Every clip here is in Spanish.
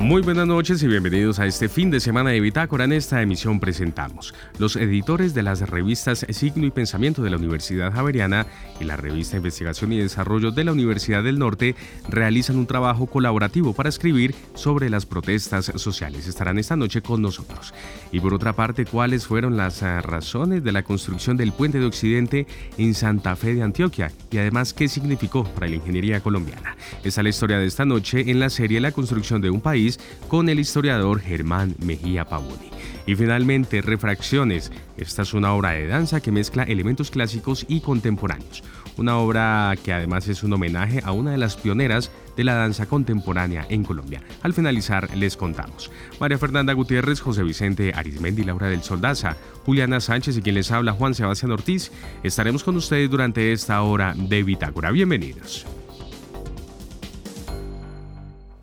Muy buenas noches y bienvenidos a este fin de semana de Bitácora. En esta emisión presentamos los editores de las revistas Signo y Pensamiento de la Universidad Javeriana y la revista Investigación y Desarrollo de la Universidad del Norte realizan un trabajo colaborativo para escribir sobre las protestas sociales. Estarán esta noche con nosotros. Y por otra parte, ¿cuáles fueron las eh, razones de la construcción del puente de Occidente en Santa Fe de Antioquia? Y además, ¿qué significó para la ingeniería colombiana? Esta es la historia de esta noche en la serie La construcción de un país con el historiador Germán Mejía Pavoni. Y finalmente, Refracciones. Esta es una obra de danza que mezcla elementos clásicos y contemporáneos. Una obra que además es un homenaje a una de las pioneras de la danza contemporánea en Colombia. Al finalizar les contamos. María Fernanda Gutiérrez, José Vicente Arismendi, Laura del Soldaza, Juliana Sánchez y quien les habla Juan Sebastián Ortiz. Estaremos con ustedes durante esta hora de Bitácora. Bienvenidos.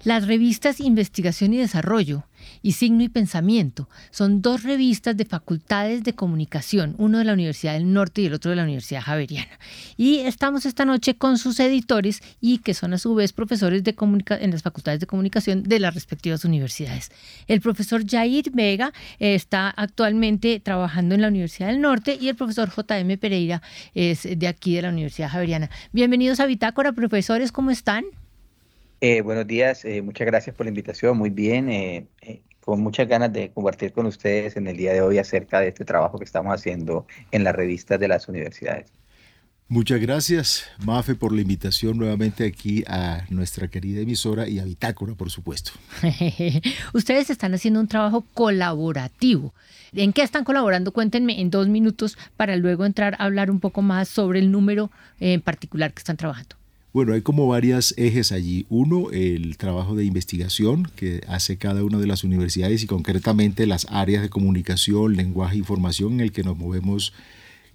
Las revistas Investigación y Desarrollo y Signo y Pensamiento son dos revistas de facultades de comunicación, uno de la Universidad del Norte y el otro de la Universidad Javeriana. Y estamos esta noche con sus editores y que son a su vez profesores de en las facultades de comunicación de las respectivas universidades. El profesor Jair Vega está actualmente trabajando en la Universidad del Norte y el profesor JM Pereira es de aquí de la Universidad Javeriana. Bienvenidos a Bitácora, profesores, ¿cómo están? Eh, buenos días, eh, muchas gracias por la invitación, muy bien, eh, con muchas ganas de compartir con ustedes en el día de hoy acerca de este trabajo que estamos haciendo en las revistas de las universidades. Muchas gracias, Mafe, por la invitación nuevamente aquí a nuestra querida emisora y a Bitácora, por supuesto. Ustedes están haciendo un trabajo colaborativo. ¿En qué están colaborando? Cuéntenme en dos minutos para luego entrar a hablar un poco más sobre el número en particular que están trabajando. Bueno, hay como varios ejes allí. Uno, el trabajo de investigación que hace cada una de las universidades y concretamente las áreas de comunicación, lenguaje e información en el que nos movemos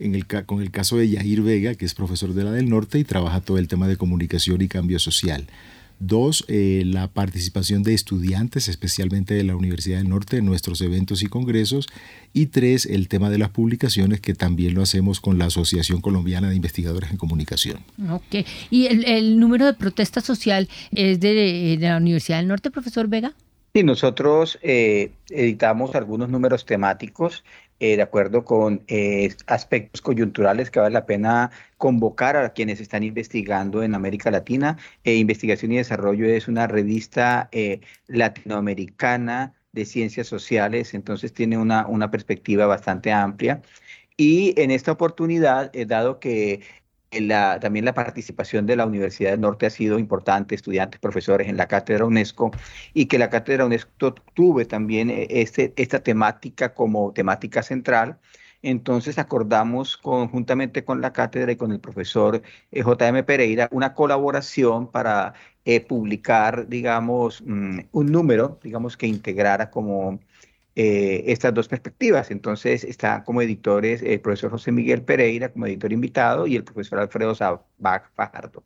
en el, con el caso de Yair Vega, que es profesor de la del norte y trabaja todo el tema de comunicación y cambio social. Dos, eh, la participación de estudiantes, especialmente de la Universidad del Norte, en nuestros eventos y congresos. Y tres, el tema de las publicaciones, que también lo hacemos con la Asociación Colombiana de Investigadores en Comunicación. Ok. ¿Y el, número de protesta social es de, la Universidad del Norte, profesor Vega? Sí, nosotros eh, editamos algunos números temáticos eh, de acuerdo con eh, aspectos coyunturales que vale la pena convocar a quienes están investigando en América Latina. Eh, Investigación y Desarrollo es una revista latinoamericana de ciencias sociales, entonces tiene una, una perspectiva bastante amplia. Y en esta oportunidad, dado que también la participación de la Universidad del Norte ha sido importante, estudiantes, profesores en la cátedra UNESCO, y que la cátedra UNESCO tuve también eh, este, esta temática como temática central. Entonces acordamos conjuntamente con la cátedra y con el profesor eh, J.M. Pereira una colaboración para eh, publicar, digamos, mm, un número, digamos, que integrara como eh, estas dos perspectivas. Entonces está como editores el profesor José Miguel Pereira como editor invitado y el profesor Alfredo Sabag Fajardo.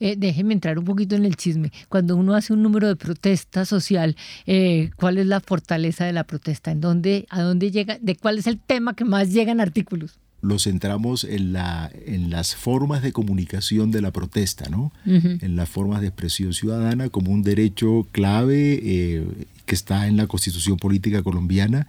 Eh, déjeme entrar un poquito en el chisme. Cuando uno hace un número de protesta social, eh, ¿cuál es la fortaleza de la protesta? ¿En dónde, ¿A dónde llega? ¿De cuál es el tema que más llegan artículos? lo centramos en, la, en las formas de comunicación de la protesta, ¿no? En las formas de expresión ciudadana como un derecho clave eh, que está en la Constitución Política Colombiana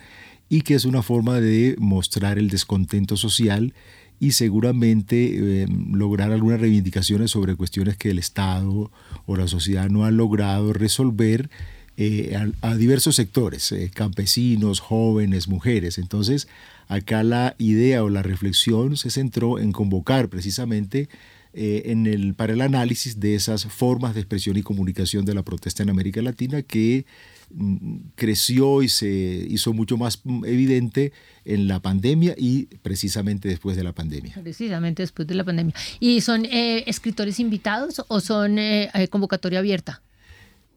y que es una forma de mostrar el descontento social y seguramente eh, lograr algunas reivindicaciones sobre cuestiones que el Estado o la sociedad no han logrado resolver eh, a, diversos sectores, campesinos, jóvenes, mujeres. Entonces, Acá la idea o la reflexión se centró en convocar precisamente eh, en el, para el análisis de esas formas de expresión y comunicación de la protesta en América Latina que creció y se hizo mucho más mm, evidente en la pandemia y precisamente después de la pandemia. Precisamente después de la pandemia. ¿Y son eh, escritores invitados o son eh, convocatoria abierta?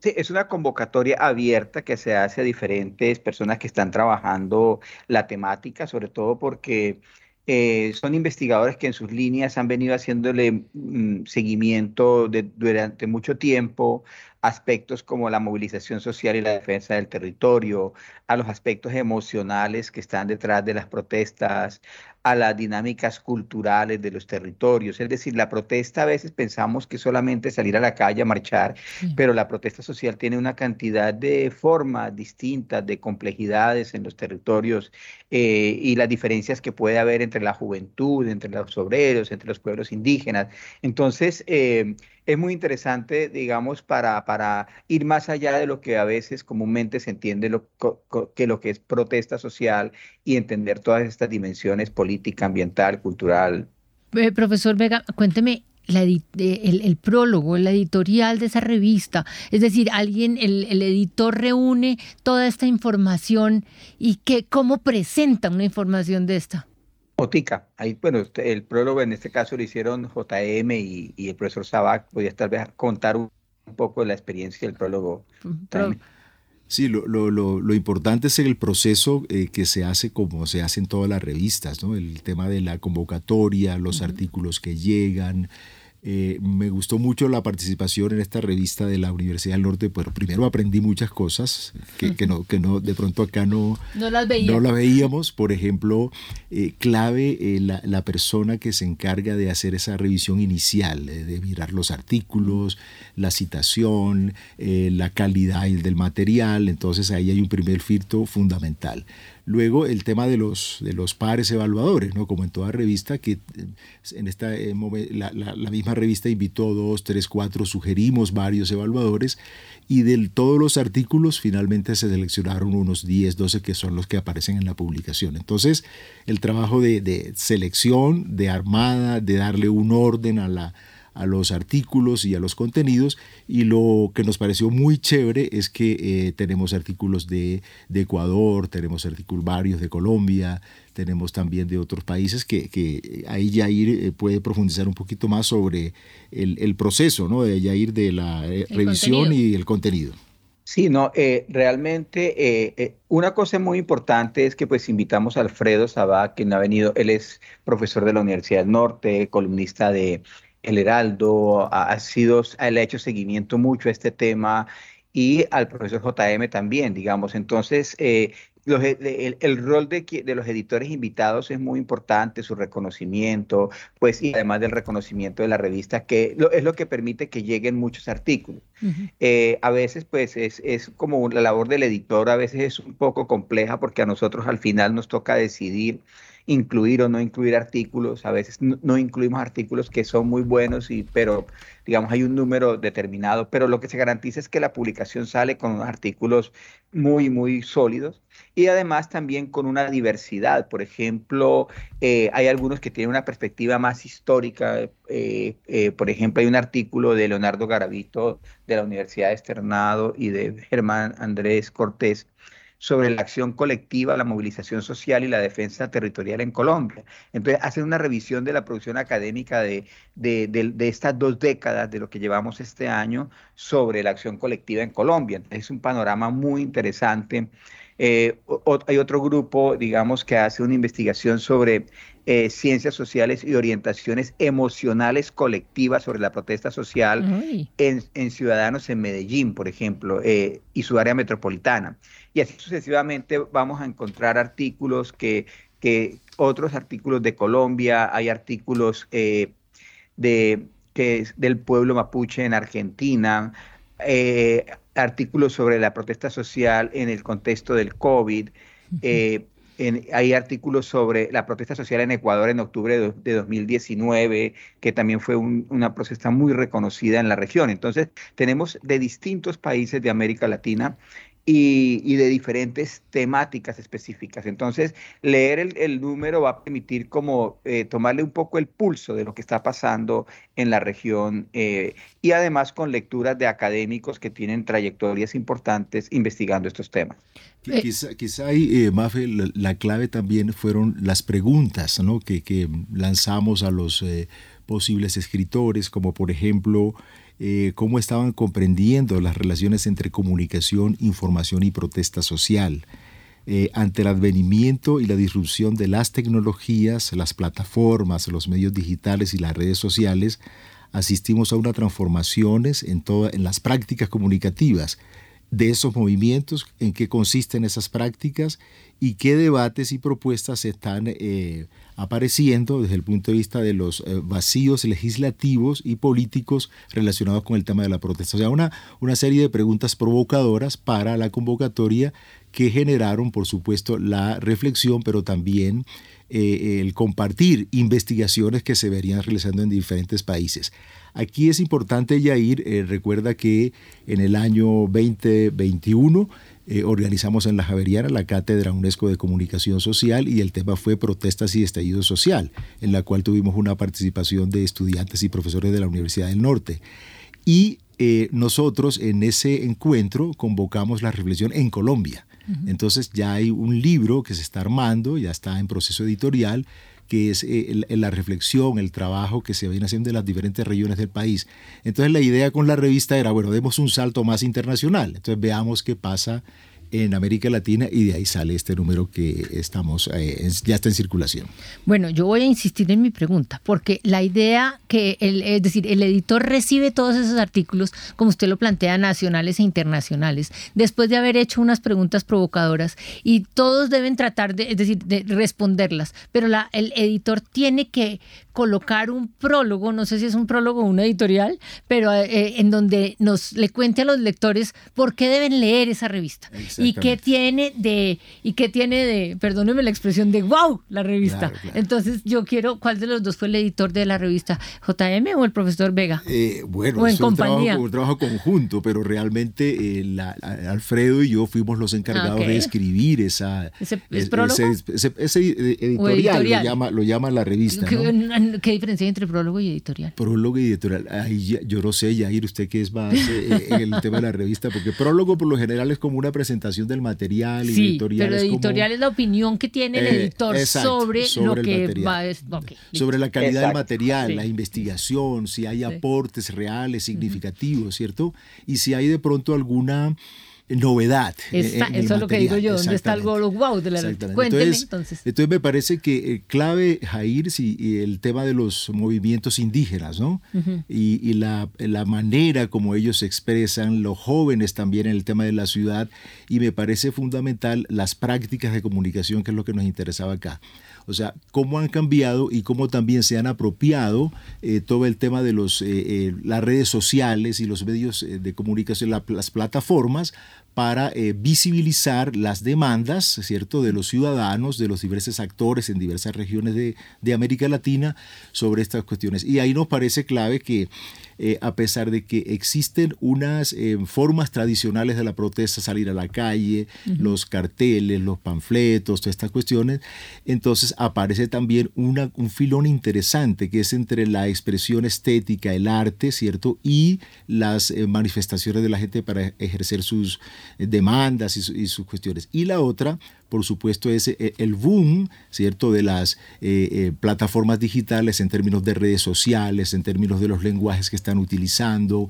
es una convocatoria abierta que se hace a diferentes personas que están trabajando la temática, sobre todo porque eh, son investigadores que en sus líneas han venido haciéndole mm, seguimiento durante mucho tiempo aspectos como la movilización social y la defensa del territorio, a los aspectos emocionales que están detrás de las protestas, a las dinámicas culturales de los territorios. Es decir, la protesta a veces pensamos que solamente salir a la calle a marchar, pero la protesta social tiene una cantidad de formas distintas, de complejidades en los territorios eh, y las diferencias que puede haber entre la juventud, entre los obreros, entre los pueblos indígenas. Entonces, eh, es muy interesante, digamos, para, para ir más allá de lo que a veces comúnmente se entiende lo, que lo que es protesta social y entender todas estas dimensiones política, ambiental, cultural. Eh, profesor Vega, cuénteme, eh, el, prólogo, la editorial de esa revista. Es decir, alguien, el, el editor reúne toda esta información y que, cómo presenta una información de esta. Otica, ahí, bueno, este, el prólogo en este caso lo hicieron JM y, y el profesor Sabac. Podía tal vez contar un, poco de la experiencia del prólogo. Sí, lo, lo, lo, importante es el proceso eh, que se hace como se hace en todas las revistas, ¿no? El tema de la convocatoria, los artículos que llegan, eh, me gustó mucho la participación en esta revista de la Universidad del Norte. Pues primero aprendí muchas cosas que, que, no, que no, de pronto acá no, no, las, veíamos. Por ejemplo, eh, clave eh, la, la, persona que se encarga de hacer esa revisión inicial, de mirar los artículos, la citación, la calidad del material. Entonces ahí hay un primer filtro fundamental. Luego el tema de los, de los pares evaluadores, ¿no? como en toda revista, que eh, en esta, eh, la, la, misma revista invitó dos, tres, cuatro, sugerimos varios evaluadores y de todos los artículos finalmente se seleccionaron unos 10, 12 que son los que aparecen en la publicación. Entonces el trabajo de, de selección, de armada, de darle un orden a la a los artículos y a los contenidos y lo que nos pareció muy chévere es que eh, tenemos artículos de, Ecuador, tenemos artículos varios de Colombia, tenemos también de otros países que, que ahí Yair eh, puede profundizar un poquito más sobre el, proceso ¿no? de Yair de la eh, revisión y el contenido. Sí, no, realmente una cosa muy importante es que pues invitamos a Alfredo Sabá, quien ha venido, él es profesor de la Universidad del Norte, columnista de el Heraldo ha, sido, le ha hecho seguimiento mucho a este tema y al profesor JM también, digamos. Entonces, eh, e, el, rol de, de, los editores invitados es muy importante, su reconocimiento, pues, y además del reconocimiento de la revista, que es lo que permite que lleguen muchos artículos. Eh, a veces, pues, es, es como la labor del editor, a veces es un poco compleja porque a nosotros al final nos toca decidir incluir o no incluir artículos. A veces no, incluimos artículos que son muy buenos, y, pero digamos hay un número determinado, pero lo que se garantiza es que la publicación sale con artículos muy, muy sólidos y además también con una diversidad. Por ejemplo, eh, hay algunos que tienen una perspectiva más histórica. Eh, eh, por ejemplo, hay un artículo de Leonardo Garavito de la Universidad de Externado y de Germán Andrés Cortés sobre la acción colectiva, la movilización social y la defensa territorial en Colombia. Entonces, hacen una revisión de la producción académica de, de, estas dos décadas de lo que llevamos este año sobre la acción colectiva en Colombia. Entonces, es un panorama muy interesante. Eh, hay otro grupo, digamos, que hace una investigación sobre eh, ciencias sociales y orientaciones emocionales colectivas sobre la protesta social en, ciudadanos en Medellín, por ejemplo, eh, y su área metropolitana. Y así sucesivamente vamos a encontrar artículos que, que otros artículos de Colombia, hay artículos de, que del pueblo mapuche en Argentina, artículos sobre la protesta social en el contexto del COVID. Eh, hay artículos sobre la protesta social en Ecuador en octubre de, 2019, que también fue una protesta muy reconocida en la región. Entonces, tenemos de distintos países de América Latina y, de diferentes temáticas específicas. Entonces, leer el, número va a permitir como eh, tomarle un poco el pulso de lo que está pasando en la región eh, y además con lecturas de académicos que tienen trayectorias importantes investigando estos temas. Eh, quizá, quizá ahí, Mafe, la, clave también fueron las preguntas ¿no? que, que lanzamos a los posibles escritores, como por ejemplo, eh, cómo estaban comprendiendo las relaciones entre comunicación, información y protesta social. Eh, ante el advenimiento y la disrupción de las tecnologías, las plataformas, los medios digitales y las redes sociales, asistimos a unas transformaciones en, todas en las prácticas comunicativas de esos movimientos, en qué consisten esas prácticas y qué debates y propuestas están eh, apareciendo desde el punto de vista de los eh, vacíos legislativos y políticos relacionados con el tema de la protesta. O sea, una, una serie de preguntas provocadoras para la convocatoria que generaron, por supuesto, la reflexión, pero también eh, el compartir investigaciones que se verían realizando en diferentes países. Aquí es importante, Yair, eh, recuerda que en el año 2021 eh, organizamos en la Javeriana la Cátedra UNESCO de Comunicación Social y el tema fue protestas y estallido social, en la cual tuvimos una participación de estudiantes y profesores de la Universidad del Norte. Y eh, nosotros en ese encuentro convocamos la reflexión en Colombia. Entonces ya hay un libro que se está armando, ya está en proceso editorial, que es eh, la reflexión, el trabajo que se viene haciendo en las diferentes regiones del país. Entonces la idea con la revista era, bueno, demos un salto más internacional, entonces veamos qué pasa en América Latina y de ahí sale este número que estamos eh, ya está en circulación. Bueno, yo voy a insistir en mi pregunta porque la idea que el, es decir, el editor recibe todos esos artículos como usted lo plantea nacionales e internacionales después de haber hecho unas preguntas provocadoras y todos deben tratar de, es decir, de responderlas, pero la, el editor tiene que colocar un prólogo, no sé si es un prólogo o un editorial, pero eh, en donde nos le cuente a los lectores por qué deben leer esa revista y qué tiene de y qué tiene de, perdónenme la expresión de wow, la revista. Entonces, yo quiero ¿cuál de los dos fue el editor de la revista? JM o el profesor Vega? Eh, bueno, es un trabajo, conjunto, pero realmente eh, Alfredo y yo fuimos los encargados de escribir esa ese, editorial, Lo, llama, lo llama la revista. ¿Qué diferencia hay entre prólogo y editorial? Prólogo y editorial. Ahí yo no sé, Yair, usted qué es más eh, en el tema de la revista, porque prólogo por lo general es como una presentación del material. Sí, editorial pero editorial es la opinión que tiene el eh, editor sobre, lo que va a... sobre la calidad del material, la investigación, si hay aportes reales, significativos, ¿cierto? Y si hay de pronto alguna novedad. eso es lo que digo yo, ¿dónde está algo wow de la Cuénteme entonces, entonces. me parece que eh, clave, Jair, si el tema de los movimientos indígenas, ¿no? y, la, la, manera como ellos se expresan, los jóvenes también en el tema de la ciudad, y me parece fundamental las prácticas de comunicación, que es lo que nos interesaba acá. O sea, cómo han cambiado y cómo también se han apropiado eh, todo el tema de los, eh, eh, las redes sociales y los medios de comunicación, las plataformas, para visibilizar las demandas, ¿cierto?, de los ciudadanos, de los diversos actores en diversas regiones de, de América Latina sobre estas cuestiones. Y ahí nos parece clave que eh, a pesar de que existen unas eh, formas tradicionales de la protesta, salir a la calle, los carteles, los panfletos, todas estas cuestiones, entonces aparece también una, un filón interesante que es entre la expresión estética, el arte, ¿cierto? Y las eh, manifestaciones de la gente para ejercer sus demandas y sus cuestiones. Y la otra, por supuesto, es eh, el boom, ¿cierto?, de las eh, eh, plataformas digitales en términos de redes sociales, en términos de los lenguajes que están utilizando,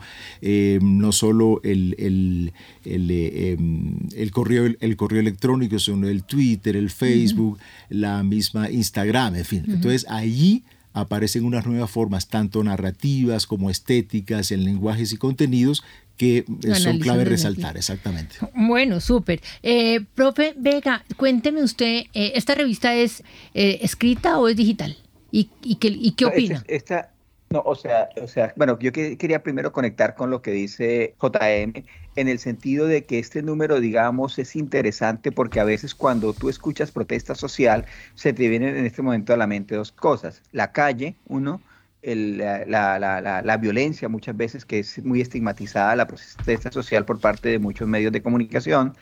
no solo el, el, el, correo, el correo electrónico, sino el Twitter, el Facebook, la misma Instagram, en fin. Entonces, allí aparecen unas nuevas formas, tanto narrativas como estéticas, en lenguajes y contenidos, que son clave resaltar, exactamente. Bueno, súper. Eh, profe Vega, cuénteme usted, eh, ¿esta revista es eh, escrita o es digital? ¿Y, y, qué, y qué opina? Esta, no, o sea, o sea, bueno, yo quería primero conectar con lo que dice JM en el sentido de que este número, digamos, es interesante porque a veces cuando tú escuchas protesta social, se te vienen en este momento a la mente dos cosas. La calle, uno, la, violencia muchas veces que es muy estigmatizada, la protesta social por parte de muchos medios de comunicación,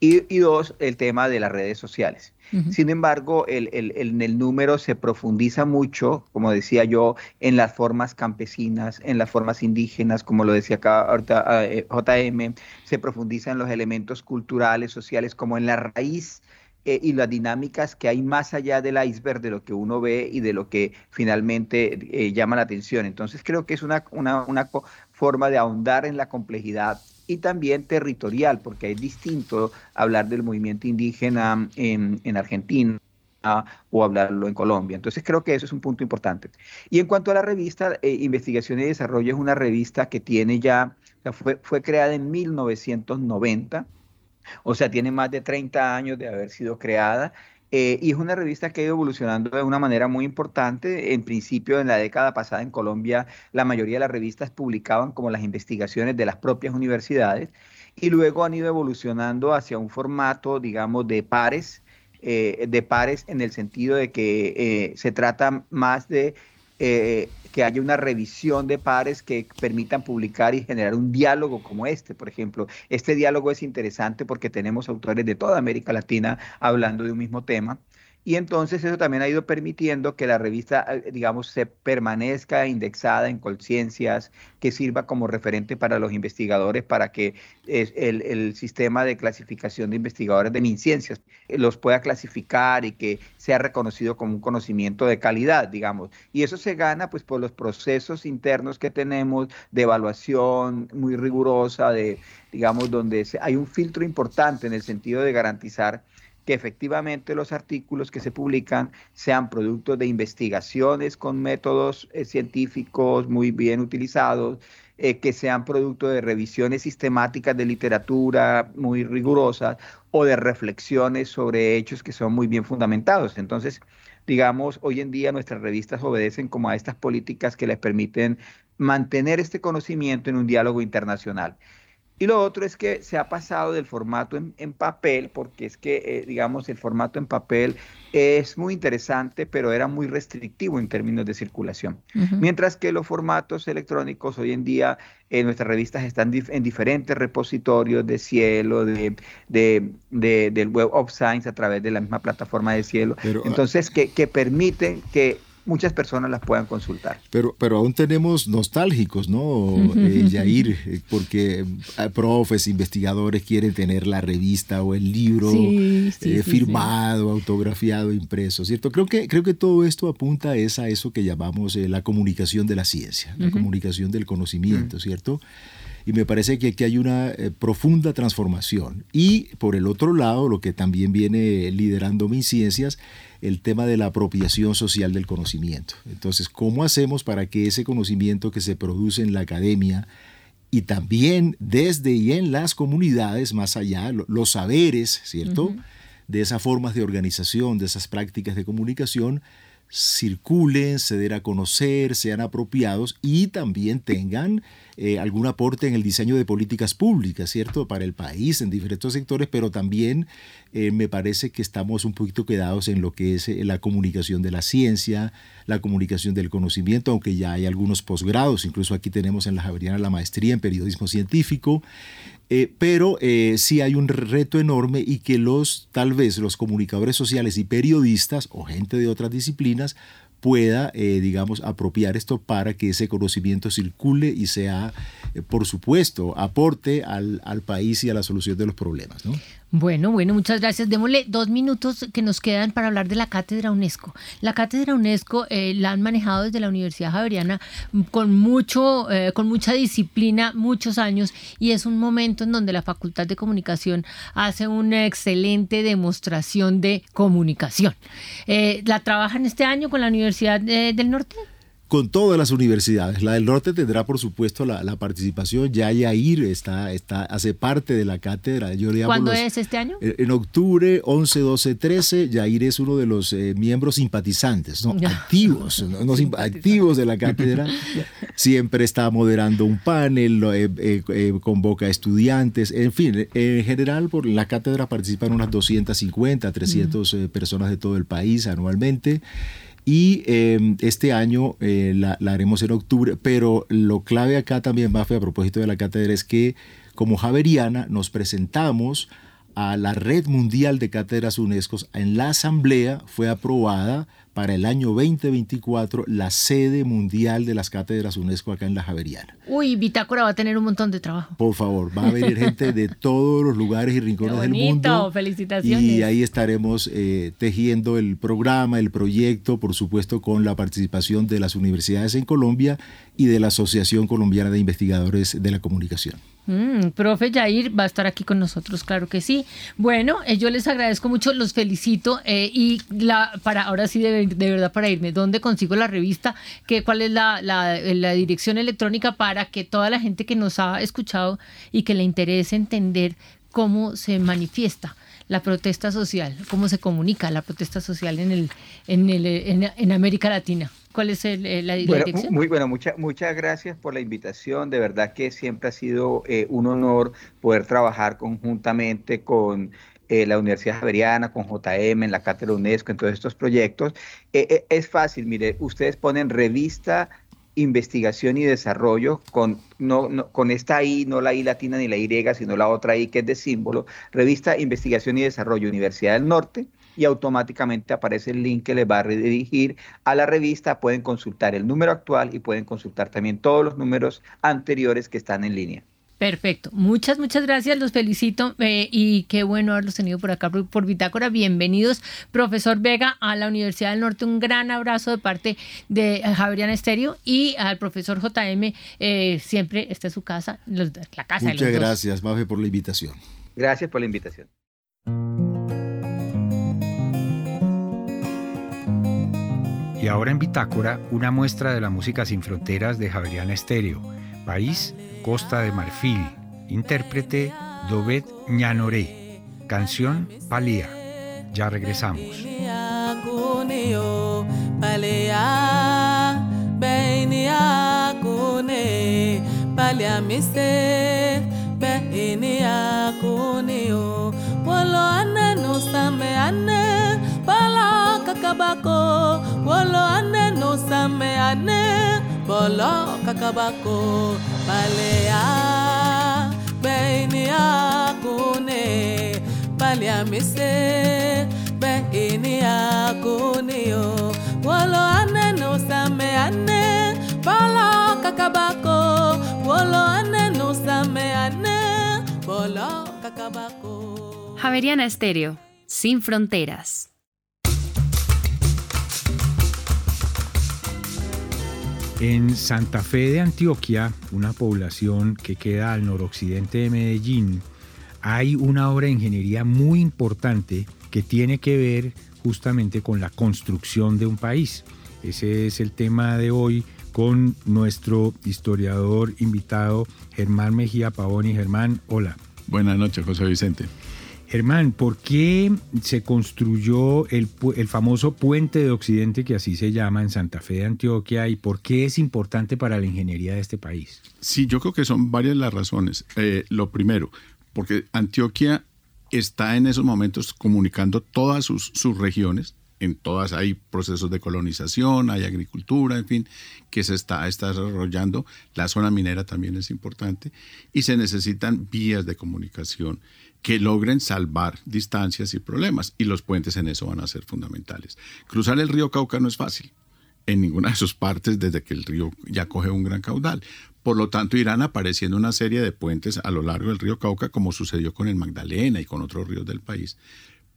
y, dos, el tema de las redes sociales. Sin embargo, el, en el número se profundiza mucho, como decía yo, en las formas campesinas, en las formas indígenas, como lo decía acá ahorita eh, JM, se profundiza en los elementos culturales, sociales, como en la raíz eh, y las dinámicas que hay más allá del iceberg de lo que uno ve y de lo que finalmente eh, llama la atención. Entonces creo que es una, una, una forma de ahondar en la complejidad y también territorial, porque es distinto hablar del movimiento indígena en, en Argentina o hablarlo en Colombia. Entonces creo que eso es un punto importante. Y en cuanto a la revista eh, Investigación y Desarrollo, es una revista que tiene ya, fue, fue creada en 1990, o sea, tiene más de 30 años de haber sido creada. Eh, y es una revista que ha ido evolucionando de una manera muy importante. En principio, en la década pasada en Colombia, la mayoría de las revistas publicaban como las investigaciones de las propias universidades y luego han ido evolucionando hacia un formato, digamos, de pares, eh, de pares en el sentido de que eh, se trata más de eh, que haya una revisión de pares que permitan publicar y generar un diálogo como este, por ejemplo. Este diálogo es interesante porque tenemos autores de toda América Latina hablando de un mismo tema. Y entonces eso también ha ido permitiendo que la revista, eh, digamos, se permanezca indexada en conciencias, que sirva como referente para los investigadores, para que el, el, sistema de clasificación de investigadores de MinCiencias eh, los pueda clasificar y que sea reconocido como un conocimiento de calidad, digamos. Y eso se gana pues por los procesos internos que tenemos de evaluación muy rigurosa, de, digamos, donde hay un filtro importante en el sentido de garantizar que efectivamente los artículos que se publican sean productos de investigaciones con métodos eh, científicos muy bien utilizados, eh, que sean producto de revisiones sistemáticas de literatura muy rigurosas o de reflexiones sobre hechos que son muy bien fundamentados. Entonces, digamos, hoy en día nuestras revistas obedecen como a estas políticas que les permiten mantener este conocimiento en un diálogo internacional. Y lo otro es que se ha pasado del formato en, papel, porque es que, eh, digamos, el formato en papel es muy interesante, pero era muy restrictivo en términos de circulación. Mientras que los formatos electrónicos hoy en día en nuestras revistas están en diferentes repositorios de Cielo, de, del Web of Science a través de la misma plataforma de Cielo. Ah, Entonces, que, que permiten que muchas personas las puedan consultar. Pero, pero aún tenemos nostálgicos, ¿no, eh, Yair? Eh, porque eh, profes, investigadores quieren tener la revista o el libro firmado, autografiado, impreso, ¿cierto? Creo que, creo que todo esto apunta a, esa, eso que llamamos la comunicación de la ciencia, la comunicación del conocimiento, ¿cierto? Y me parece que aquí hay una profunda transformación. Y por el otro lado, lo que también viene liderando mis ciencias el tema de la apropiación social del conocimiento. Entonces, ¿cómo hacemos para que ese conocimiento que se produce en la academia y también desde y en las comunidades, más allá, los saberes, ¿cierto? De esas formas de organización, de esas prácticas de comunicación, circulen, se den a conocer, sean apropiados y también tengan eh, algún aporte en el diseño de políticas públicas, ¿cierto? Para el país, en diferentes sectores, pero también eh, me parece que estamos un poquito quedados en lo que es eh, la comunicación de la ciencia, la comunicación del conocimiento, aunque ya hay algunos posgrados, incluso aquí tenemos en la Javeriana la maestría en periodismo científico, pero sí hay un reto enorme y que los, tal vez los comunicadores sociales y periodistas o gente de otras disciplinas pueda, eh, digamos, apropiar esto para que ese conocimiento circule y sea, eh, por supuesto, aporte al, al, país y a la solución de los problemas. ¿no? Bueno, bueno, muchas gracias. Démosle dos minutos que nos quedan para hablar de la cátedra UNESCO. La cátedra UNESCO eh, la han manejado desde la Universidad Javeriana con, mucho, eh, con mucha disciplina, muchos años, y es un momento en donde la Facultad de Comunicación hace una excelente demostración de comunicación. Eh, ¿La trabajan este año con la Universidad del Norte? Con todas las universidades. La del norte tendrá, por supuesto, la, participación. Ya Yair está, está, hace parte de la cátedra. Yo, ¿Cuándo es este año? En, octubre, 11, 12, 13. Yair es uno de los eh, miembros simpatizantes, ¿no? activos, ¿no? activos de la cátedra. Siempre está moderando un panel, eh, eh, convoca estudiantes. En fin, en general, por la cátedra participan unas 250, 300 personas de todo el país anualmente. Y em, este año eh, la, haremos en octubre, pero lo clave acá también, Bafe, a propósito de la cátedra, es que como Javeriana nos presentamos a la Red Mundial de Cátedras UNESCO. En la asamblea fue aprobada para el año 2024 la sede mundial de las cátedras UNESCO acá en la Javeriana. Uy, Bitácora va a tener un montón de trabajo. Por favor, va a venir gente de todos los lugares y rincones del mundo. felicitaciones. Y ahí estaremos eh, tejiendo el programa, el proyecto, por supuesto con la participación de las universidades en Colombia y de la Asociación Colombiana de Investigadores de la Comunicación. Mm, profe Jair va a estar aquí con nosotros, claro que sí. Bueno, eh, yo les agradezco mucho, los felicito eh, y la, para ahora sí de, verdad para irme, ¿dónde consigo la revista? ¿Qué, ¿Cuál es la, la, dirección electrónica para que toda la gente que nos ha escuchado y que le interese entender cómo se manifiesta? la protesta social, cómo se comunica la protesta social en, el, en, el, en América Latina. ¿Cuál es el, eh, la, dirección? Muy bueno, muchas muchas gracias por la invitación. De verdad que siempre ha sido eh, un honor poder trabajar conjuntamente con eh, la Universidad Javeriana, con JM, en la Cátedra UNESCO, en todos estos proyectos. es fácil, mire, ustedes ponen revista investigación y desarrollo con, no, con esta I, no la I latina ni la Y, sino la otra I que es de símbolo, revista Investigación y Desarrollo Universidad del Norte, y automáticamente aparece el link que les va a redirigir a la revista. Pueden consultar el número actual y pueden consultar también todos los números anteriores que están en línea. Perfecto. Muchas, muchas gracias. Los felicito eh, y qué bueno haberlos tenido por acá por, Bitácora. Bienvenidos, profesor Vega, a la Universidad del Norte. Un gran abrazo de parte de Javeriana Estéreo y al profesor JM. Eh, siempre está en su casa, la casa. Muchas gracias, Mafe, por la invitación. Gracias por la invitación. Y ahora en Bitácora, una muestra de la música sin fronteras de Javeriana Estéreo. País, Costa de Marfil. Intérprete, Dovet Ñanoré. Canción, Palía. Ya regresamos. Bolo kakabako balea beini akune balea mise beini akune yo wolo ane no same ane bolo kakabako wolo ane same ane bolo kakabako Javeriana Estéreo, sin fronteras. En Santa Fe de Antioquia, una población que queda al noroccidente de Medellín, hay una obra de ingeniería muy importante que tiene que ver justamente con la construcción de un país. Ese es el tema de hoy con nuestro historiador invitado Germán Mejía Pavoni. Germán, hola. Buenas noches, José Vicente. Germán, ¿por qué se construyó el, famoso puente de Occidente, que así se llama, en Santa Fe de Antioquia, y por qué es importante para la ingeniería de este país? Sí, yo creo que son varias las razones. Eh, lo primero, porque Antioquia está en esos momentos comunicando todas sus, regiones, en todas hay procesos de colonización, hay agricultura, en fin, que se está, desarrollando. La zona minera también es importante y se necesitan vías de comunicación que logren salvar distancias y problemas. Y los puentes en eso van a ser fundamentales. Cruzar el río Cauca no es fácil en ninguna de sus partes desde que el río ya coge un gran caudal. Por lo tanto, irán apareciendo una serie de puentes a lo largo del río Cauca, como sucedió con el Magdalena y con otros ríos del país,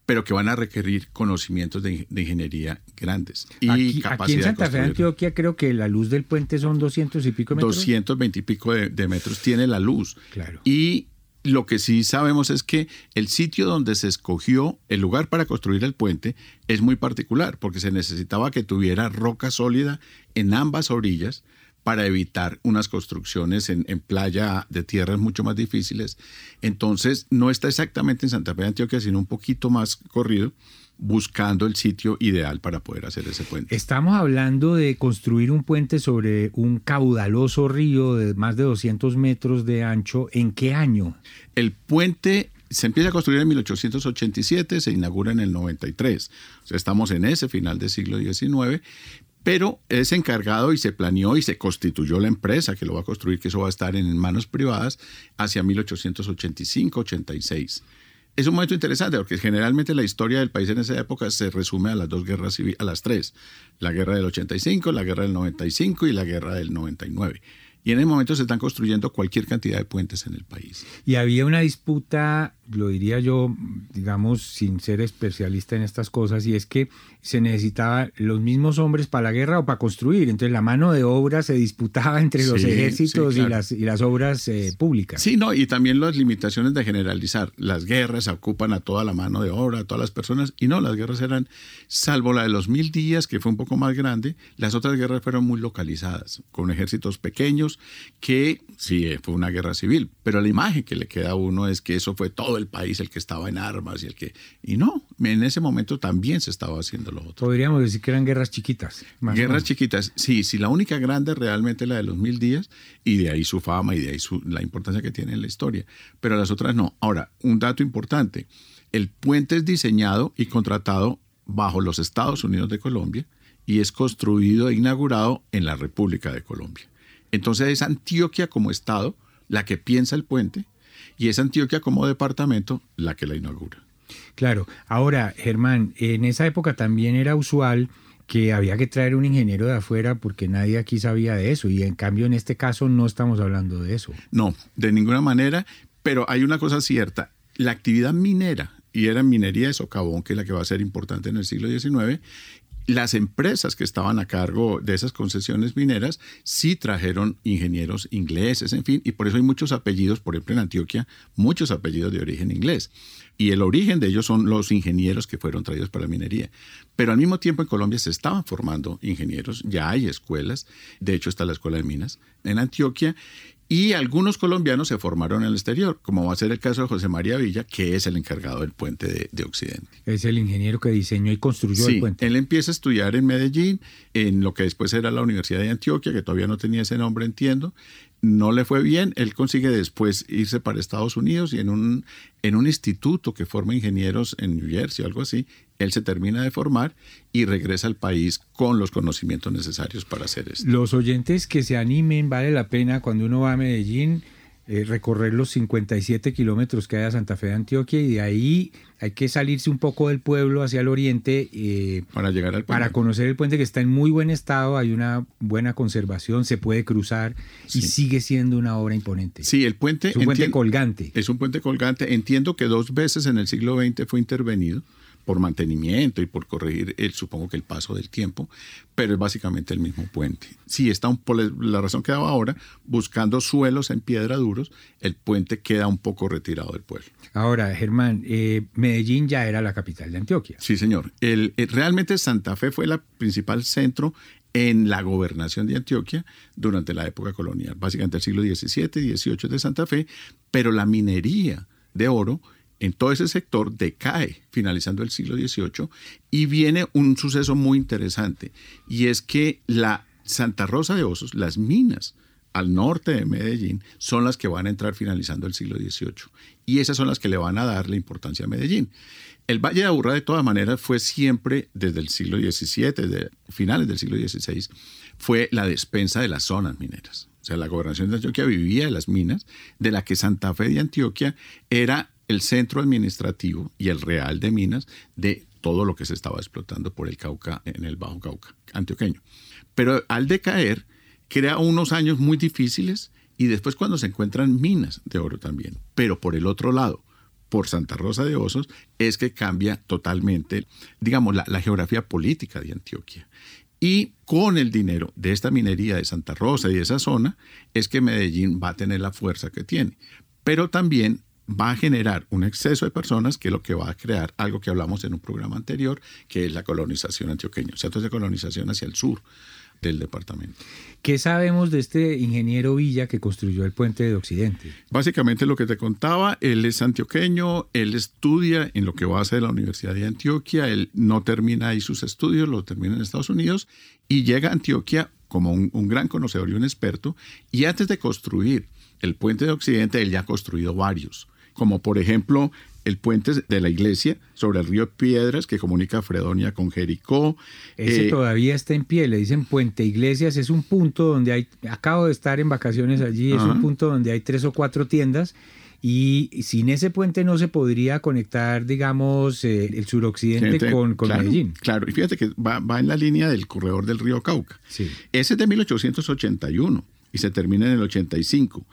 pero que van a requerir conocimientos de, ingeniería grandes. Y aquí, aquí en Santa Fe, Antioquia, creo que la luz del puente son 200 y pico metros. 220 y pico de, de metros tiene la luz. Claro. Y lo que sí sabemos es que el sitio donde se escogió el lugar para construir el puente es muy particular, porque se necesitaba que tuviera roca sólida en ambas orillas para evitar unas construcciones en, playa de tierras mucho más difíciles. Entonces, no está exactamente en Santa Fe de Antioquia, sino un poquito más corrido buscando el sitio ideal para poder hacer ese puente. Estamos hablando de construir un puente sobre un caudaloso río de más de 200 metros de ancho. ¿En qué año? El puente se empieza a construir en 1887, se inaugura en el 93. O sea, estamos en ese final del siglo XIX, pero es encargado y se planeó y se constituyó la empresa que lo va a construir, que eso va a estar en manos privadas hacia 1885-86 es un momento interesante porque generalmente la historia del país en esa época se resume a las dos guerras civiles, a las tres, la guerra del 85, la guerra del 95 y la guerra del 99. Y en el momento se están construyendo cualquier cantidad de puentes en el país. Y había una disputa, lo diría yo, digamos, sin ser especialista en estas cosas, y es que se necesitaban los mismos hombres para la guerra o para construir. Entonces la mano de obra se disputaba entre los ejércitos y, las, y las obras eh, públicas. Sí, no, y también las limitaciones de generalizar. Las guerras ocupan a toda la mano de obra, a todas las personas, y no, las guerras eran, salvo la de los mil días, que fue un poco más grande, las otras guerras fueron muy localizadas, con ejércitos pequeños, que sí, fue una guerra civil, pero la imagen que le queda a uno es que eso fue todo el país el que estaba en armas y el que... Y no, en ese momento también se estaba haciendo Podríamos decir que eran guerras chiquitas. Guerras chiquitas, sí, sí, la única grande realmente la de los mil días y de ahí su fama y de ahí su, la importancia que tiene en la historia, pero las otras no. Ahora, un dato importante, el puente es diseñado y contratado bajo los Estados Unidos de Colombia y es construido e inaugurado en la República de Colombia. Entonces es Antioquia como Estado la que piensa el puente y es Antioquia como departamento la que la inaugura. Claro, ahora Germán, en esa época también era usual que había que traer un ingeniero de afuera porque nadie aquí sabía de eso. Y en cambio en este caso no estamos hablando de eso. No, de ninguna manera, pero hay una cosa cierta, la actividad minera, y era minería de socavón, que es la que va a ser importante en el siglo XIX, las empresas que estaban a cargo de esas concesiones mineras sí trajeron ingenieros ingleses, en fin, y por eso hay muchos apellidos, por ejemplo en Antioquia, muchos apellidos de origen inglés. Y el origen de ellos son los ingenieros que fueron traídos para la minería. Pero al mismo tiempo en Colombia se estaban formando ingenieros, ya hay escuelas, de hecho está la Escuela de Minas en Antioquia, y algunos colombianos se formaron en el exterior, como va a ser el caso de José María Villa, que es el encargado del puente de, Occidente. Es el ingeniero que diseñó y construyó el puente. Él empieza a estudiar en Medellín, en lo que después era la Universidad de Antioquia, que todavía no tenía ese nombre, entiendo, no le fue bien, él consigue después irse para Estados Unidos y en un, en un instituto que forma ingenieros en New Jersey o algo así, él se termina de formar y regresa al país con los conocimientos necesarios para hacer esto. Los oyentes que se animen, vale la pena cuando uno va a Medellín eh, recorrer los 57 kilómetros que hay a Santa Fe de Antioquia y de ahí hay que salirse un poco del pueblo hacia el oriente eh, para llegar al Para conocer el puente que está en muy buen estado, hay una buena conservación, se puede cruzar y sigue siendo una obra imponente. Sí, el puente... Es un puente colgante. Es un puente colgante. Entiendo que dos veces en el siglo XX fue intervenido por mantenimiento y por corregir, el, supongo que el paso del tiempo, pero es básicamente el mismo puente. Sí, está un, por la razón que daba ahora, buscando suelos en piedra duros, el puente queda un poco retirado del pueblo. Ahora, Germán, eh, Medellín ya era la capital de Antioquia. Sí, señor. El, eh, realmente Santa Fe fue el principal centro en la gobernación de Antioquia durante la época colonial, básicamente el siglo XVII y XVIII de Santa Fe, pero la minería de oro en todo ese sector decae finalizando el siglo XVIII y viene un suceso muy interesante y es que la Santa Rosa de Osos, las minas al norte de Medellín, son las que van a entrar finalizando el siglo XVIII y esas son las que le van a dar la importancia a Medellín. El Valle de Aburrá de todas maneras fue siempre desde el siglo XVII, finales del siglo XVI, fue la despensa de las zonas mineras. O sea, la gobernación de Antioquia vivía de las minas, de la que Santa Fe de Antioquia era el centro administrativo y el real de minas de todo lo que se estaba explotando por el Cauca en el Bajo Cauca antioqueño. Pero al decaer, crea unos años muy difíciles y después cuando se encuentran minas de oro también. Pero por el otro lado, por Santa Rosa de Osos, es que cambia totalmente, digamos, la, geografía política de Antioquia. Y con el dinero de esta minería de Santa Rosa y de esa zona, es que Medellín va a tener la fuerza que tiene. Pero también va a generar un exceso de personas que es lo que va a crear algo que hablamos en un programa anterior, que es la colonización antioqueña, o sea, de colonización hacia el sur del departamento. ¿Qué sabemos de este ingeniero Villa que construyó el puente de Occidente? Básicamente lo que te contaba, él es antioqueño, él estudia en lo que va a ser la Universidad de Antioquia, él no termina ahí sus estudios, lo termina en Estados Unidos y llega a Antioquia como un, un gran conocedor y un experto, y antes de construir el puente de Occidente, él ya ha construido varios como por ejemplo el puente de la iglesia sobre el río Piedras que comunica Fredonia con Jericó. Ese eh, todavía está en pie, le dicen Puente Iglesias, es un punto donde hay, acabo de estar en vacaciones allí, es un punto donde hay tres o cuatro tiendas y sin ese puente no se podría conectar, digamos, eh, el suroccidente con, con Medellín. Claro, y fíjate que va, va, en la línea del corredor del río Cauca. Sí. Ese es de 1881 y se termina en el 85.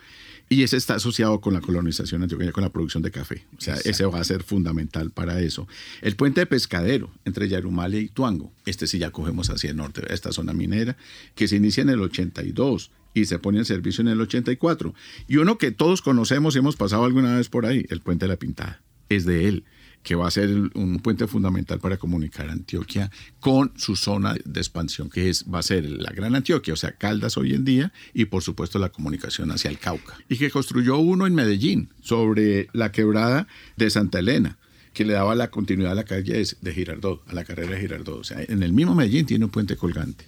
Y ese está asociado con la colonización antioqueña, con la producción de café. O sea, ese va a ser fundamental para eso. El puente de pescadero entre Yarumale y Tuango, este sí ya cogemos hacia el norte, esta zona minera, que se inicia en el 82 y se pone en servicio en el 84. Y uno que todos conocemos y hemos pasado alguna vez por ahí, el puente de la Pintada, es de él que va a ser un puente fundamental para comunicar Antioquia con su zona de expansión, que es, va a ser la Gran Antioquia, o sea, Caldas hoy en día, y por supuesto la comunicación hacia el Cauca. Y que construyó uno en Medellín, sobre la quebrada de Santa Elena que le daba la continuidad a la calle de Girardot, a la carrera de Girardot. O sea, en el mismo Medellín tiene un puente colgante.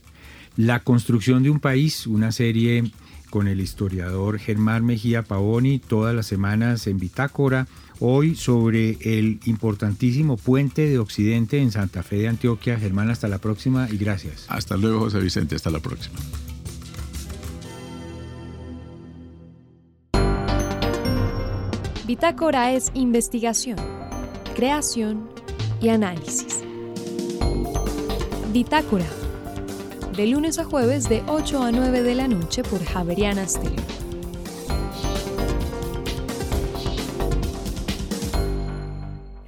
La construcción de un país, una serie con el historiador Germán Mejía Pavoni, todas las semanas en Bitácora hoy sobre el importantísimo puente de Occidente en Santa Fe de Antioquia. Germán, hasta la próxima y gracias. Hasta luego, José Vicente, hasta la próxima. Bitácora es investigación, creación y análisis. Bitácora, de lunes a jueves de 8 a 9 de la noche por Javeriana Stereo.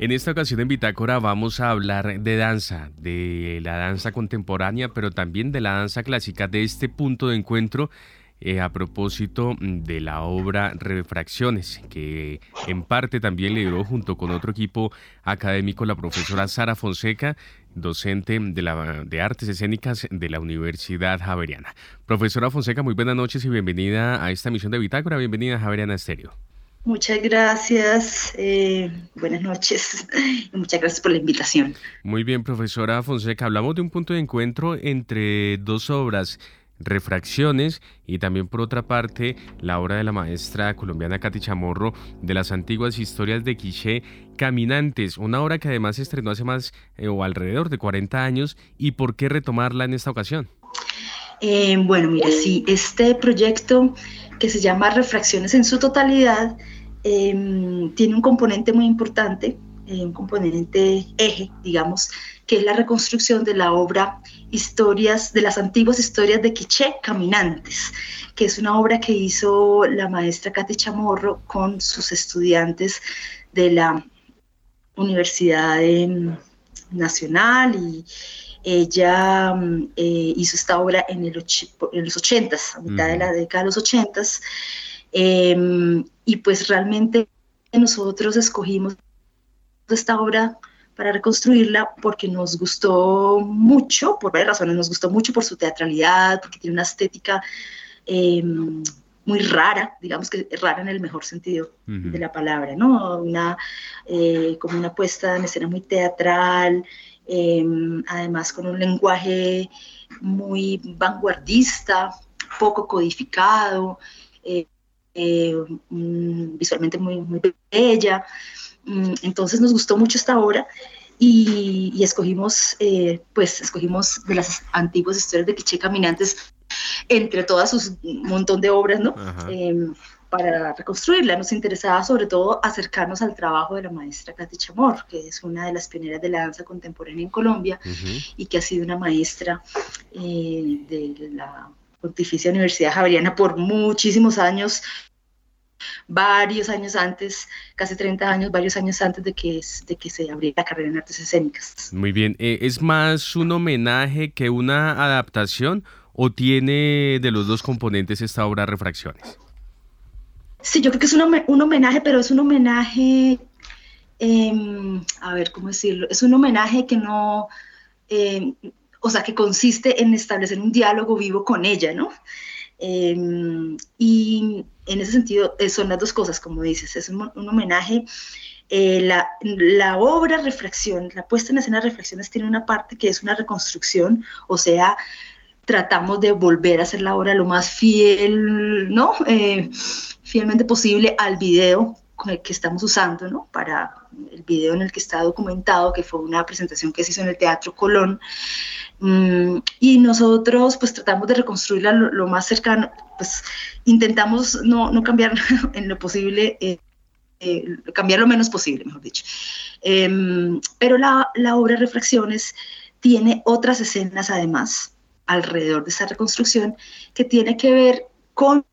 En esta ocasión en Bitácora vamos a hablar de danza, de la danza contemporánea, pero también de la danza clásica, de este punto de encuentro eh, a propósito de la obra Refracciones, que en parte también lideró junto con otro equipo académico la profesora Sara Fonseca, docente de, la, de Artes Escénicas de la Universidad Javeriana. Profesora Fonseca, muy buenas noches y bienvenida a esta emisión de Bitácora, bienvenida a Javeriana Estéreo. Muchas gracias, eh, buenas noches muchas gracias por la invitación. Muy bien, profesora Fonseca, hablamos de un punto de encuentro entre dos obras, Refracciones y también por otra parte la obra de la maestra colombiana Katy Chamorro de las antiguas historias de Quiché Caminantes, una obra que además se estrenó hace más eh, o alrededor de 40 años y por qué retomarla en esta ocasión. Eh, bueno, mira, sí, este proyecto que se llama Refracciones en su totalidad em, tiene un componente muy importante, eh, un componente eje, digamos, que es la reconstrucción de la obra Historias de las antiguas historias de Quiché Caminantes, que es una obra que hizo la maestra Katy Chamorro con sus estudiantes de la Universidad Nacional y ella mm, eh, hizo esta obra en, el en los ochentas, a mitad de la década de los ochentas, em, y pues realmente nosotros escogimos esta obra para reconstruirla porque nos gustó mucho, por varias razones, nos gustó mucho por su teatralidad, porque tiene una estética em, muy rara, digamos que rara en el mejor sentido de la palabra, ¿no? Una, eh, como una puesta en escena muy teatral, Em, además con un lenguaje muy vanguardista, poco codificado, eh, eh, visualmente muy, muy bella. Mm, entonces nos gustó mucho esta obra y, escogimos, eh, pues escogimos de las antiguas historias de Quiché Caminantes entre todas sus montón de obras, ¿no? Para reconstruirla. Nos interesaba sobre todo acercarnos al trabajo de la maestra Katy Chamor, que es una de las pioneras de la danza contemporánea en Colombia y que ha sido una maestra eh, de la Pontificia Universidad Javeriana por muchísimos años, varios años antes, casi 30 años, varios años antes de que, de que se abriera la carrera en artes escénicas. Muy bien, eh, ¿es más un homenaje que una adaptación o tiene de los dos componentes esta obra Refracciones? Sí, yo creo que es un, homenaje, pero es un homenaje, em, a ver, ¿cómo decirlo? Es un homenaje que no, em, o sea, que consiste en establecer un diálogo vivo con ella, ¿no? Em, y en ese sentido eh, son las dos cosas, como dices, es un, homenaje. Eh, la, la, obra Refracción, la puesta en escena Reflexiones tiene una parte que es una reconstrucción, o sea, tratamos de volver a hacer la obra lo más fiel, ¿no? Eh, fielmente posible al video que estamos usando, ¿no? Para el video en el que está documentado, que fue una presentación que se hizo en el Teatro Colón. Mm, y nosotros pues tratamos de reconstruirla lo, más cercano, pues intentamos no, no cambiar en lo posible, eh, eh, cambiar lo menos posible, mejor dicho. Em, pero la, la obra Refracciones tiene otras escenas además, alrededor de esa reconstrucción que tiene que ver con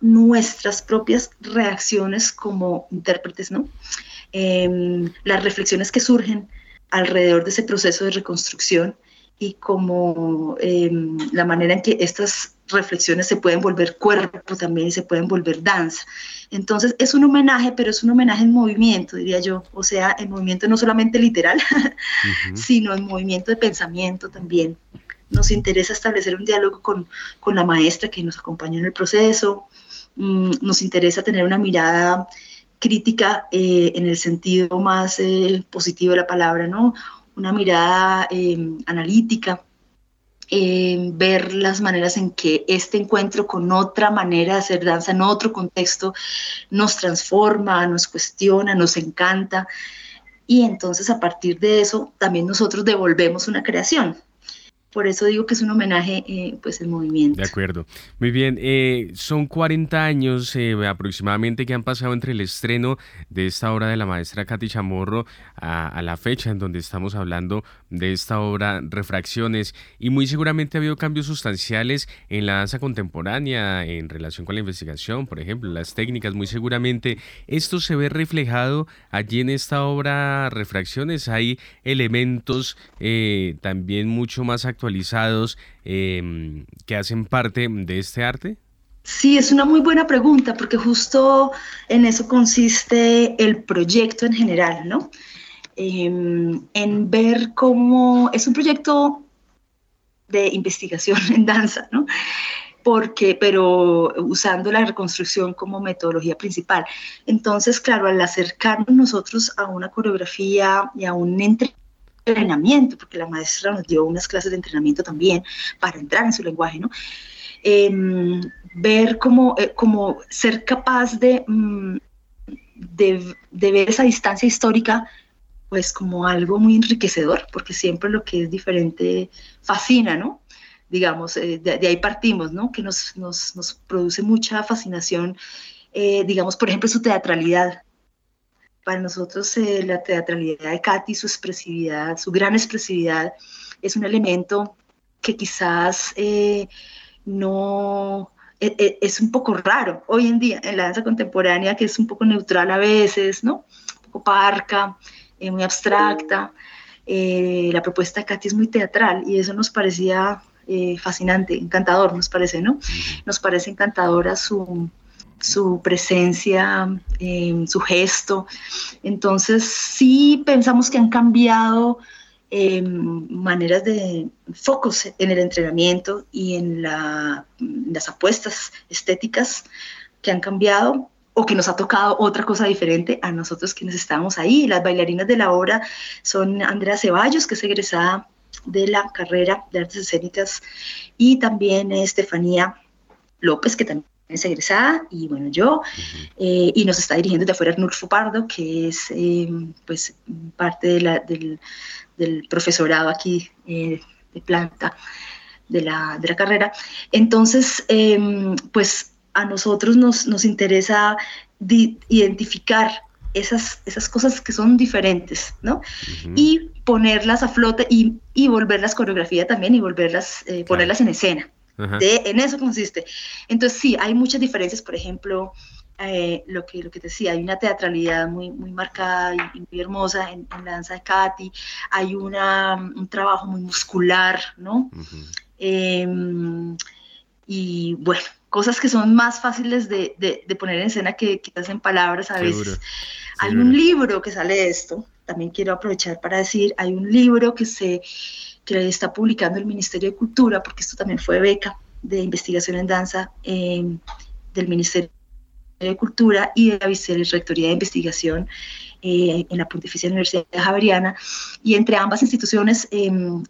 nuestras propias reacciones como intérpretes, ¿no? Em, las reflexiones que surgen alrededor de ese proceso de reconstrucción y como em, la manera en que estas reflexiones se pueden volver cuerpo también y se pueden volver danza. Entonces es un homenaje, pero es un homenaje en movimiento, diría yo. O sea, en movimiento no solamente literal, sino en movimiento de pensamiento también. Nos interesa establecer un diálogo con, con la maestra que nos acompañó en el proceso. Mm, nos interesa tener una mirada crítica eh, en el sentido más eh, positivo de la palabra, ¿no? Una mirada eh, analítica, ver las maneras en que este encuentro con otra manera de hacer danza, en otro contexto, nos transforma, nos cuestiona, nos encanta. Y entonces a partir de eso también nosotros devolvemos una creación, por eso digo que es un homenaje eh, pues el movimiento. De acuerdo. Muy bien, eh, son 40 años eh, aproximadamente que han pasado entre el estreno de esta obra de la maestra Katy Chamorro a, la fecha en donde estamos hablando de esta obra Refracciones y muy seguramente ha habido cambios sustanciales en la danza contemporánea en relación con la investigación, por ejemplo, las técnicas, muy seguramente esto se ve reflejado allí en esta obra Refracciones, hay elementos también mucho más actuales actualizados em, que hacen parte de este arte? Sí, es una muy buena pregunta porque justo en eso consiste el proyecto en general, ¿no? Em, en ver cómo es un proyecto de investigación en danza, ¿no? Porque, pero usando la reconstrucción como metodología principal. Entonces, claro, al acercarnos nosotros a una coreografía y a un entrenamiento, porque la maestra nos dio unas clases de entrenamiento también para entrar en su lenguaje, ¿no? Em, ver cómo, eh, ser capaz de, mm, de, ver esa distancia histórica pues como algo muy enriquecedor, porque siempre lo que es diferente fascina, ¿no? Digamos, eh, de, ahí partimos, ¿no? Que nos, nos, nos produce mucha fascinación, eh, digamos, por ejemplo, su teatralidad, para nosotros eh, la teatralidad de Katy, su expresividad, su gran expresividad, es un elemento que quizás eh, no e, e, es un poco raro hoy en día en la danza contemporánea, que es un poco neutral a veces, ¿no? Un poco parca, eh, muy abstracta. la propuesta de Katy es muy teatral y eso nos parecía fascinante, encantador, nos parece, ¿no? Nos parece encantadora su, su presencia, em, su gesto. Entonces sí pensamos que han cambiado em, maneras de focos en el entrenamiento y en las apuestas estéticas que han cambiado o que nos ha tocado otra cosa diferente a nosotros quienes estábamos ahí. Las bailarinas de la obra son Andrea Ceballos, que es egresada de la carrera de artes escénicas, y también Estefanía López, que también es egresada, y bueno, yo, eh, y nos está dirigiendo de afuera Arnulfo Pardo, que es eh, pues parte de la, del, del, profesorado aquí eh, de planta de la, de la carrera. Entonces, em, pues a nosotros nos, nos interesa identificar esas, esas cosas que son diferentes, ¿no? Y ponerlas a flote y, y volverlas coreografía también y volverlas, ponerlas en escena en eso consiste. Entonces, sí, hay muchas diferencias, por ejemplo, eh, lo, que, lo que te decía, hay una teatralidad muy, muy marcada y, muy hermosa en, la danza de Katy, hay una, un trabajo muy muscular, ¿no? Em, y bueno, cosas que son más fáciles de, de, poner en escena que quizás en palabras a veces. Hay un libro que sale de esto, también quiero aprovechar para decir, hay un libro que se que está publicando el Ministerio de Cultura, porque esto también fue beca de investigación en danza em, del Ministerio de Cultura y de la Vicerrectoría de Investigación eh, en la Pontificia Universidad Javeriana. Y entre ambas instituciones, em,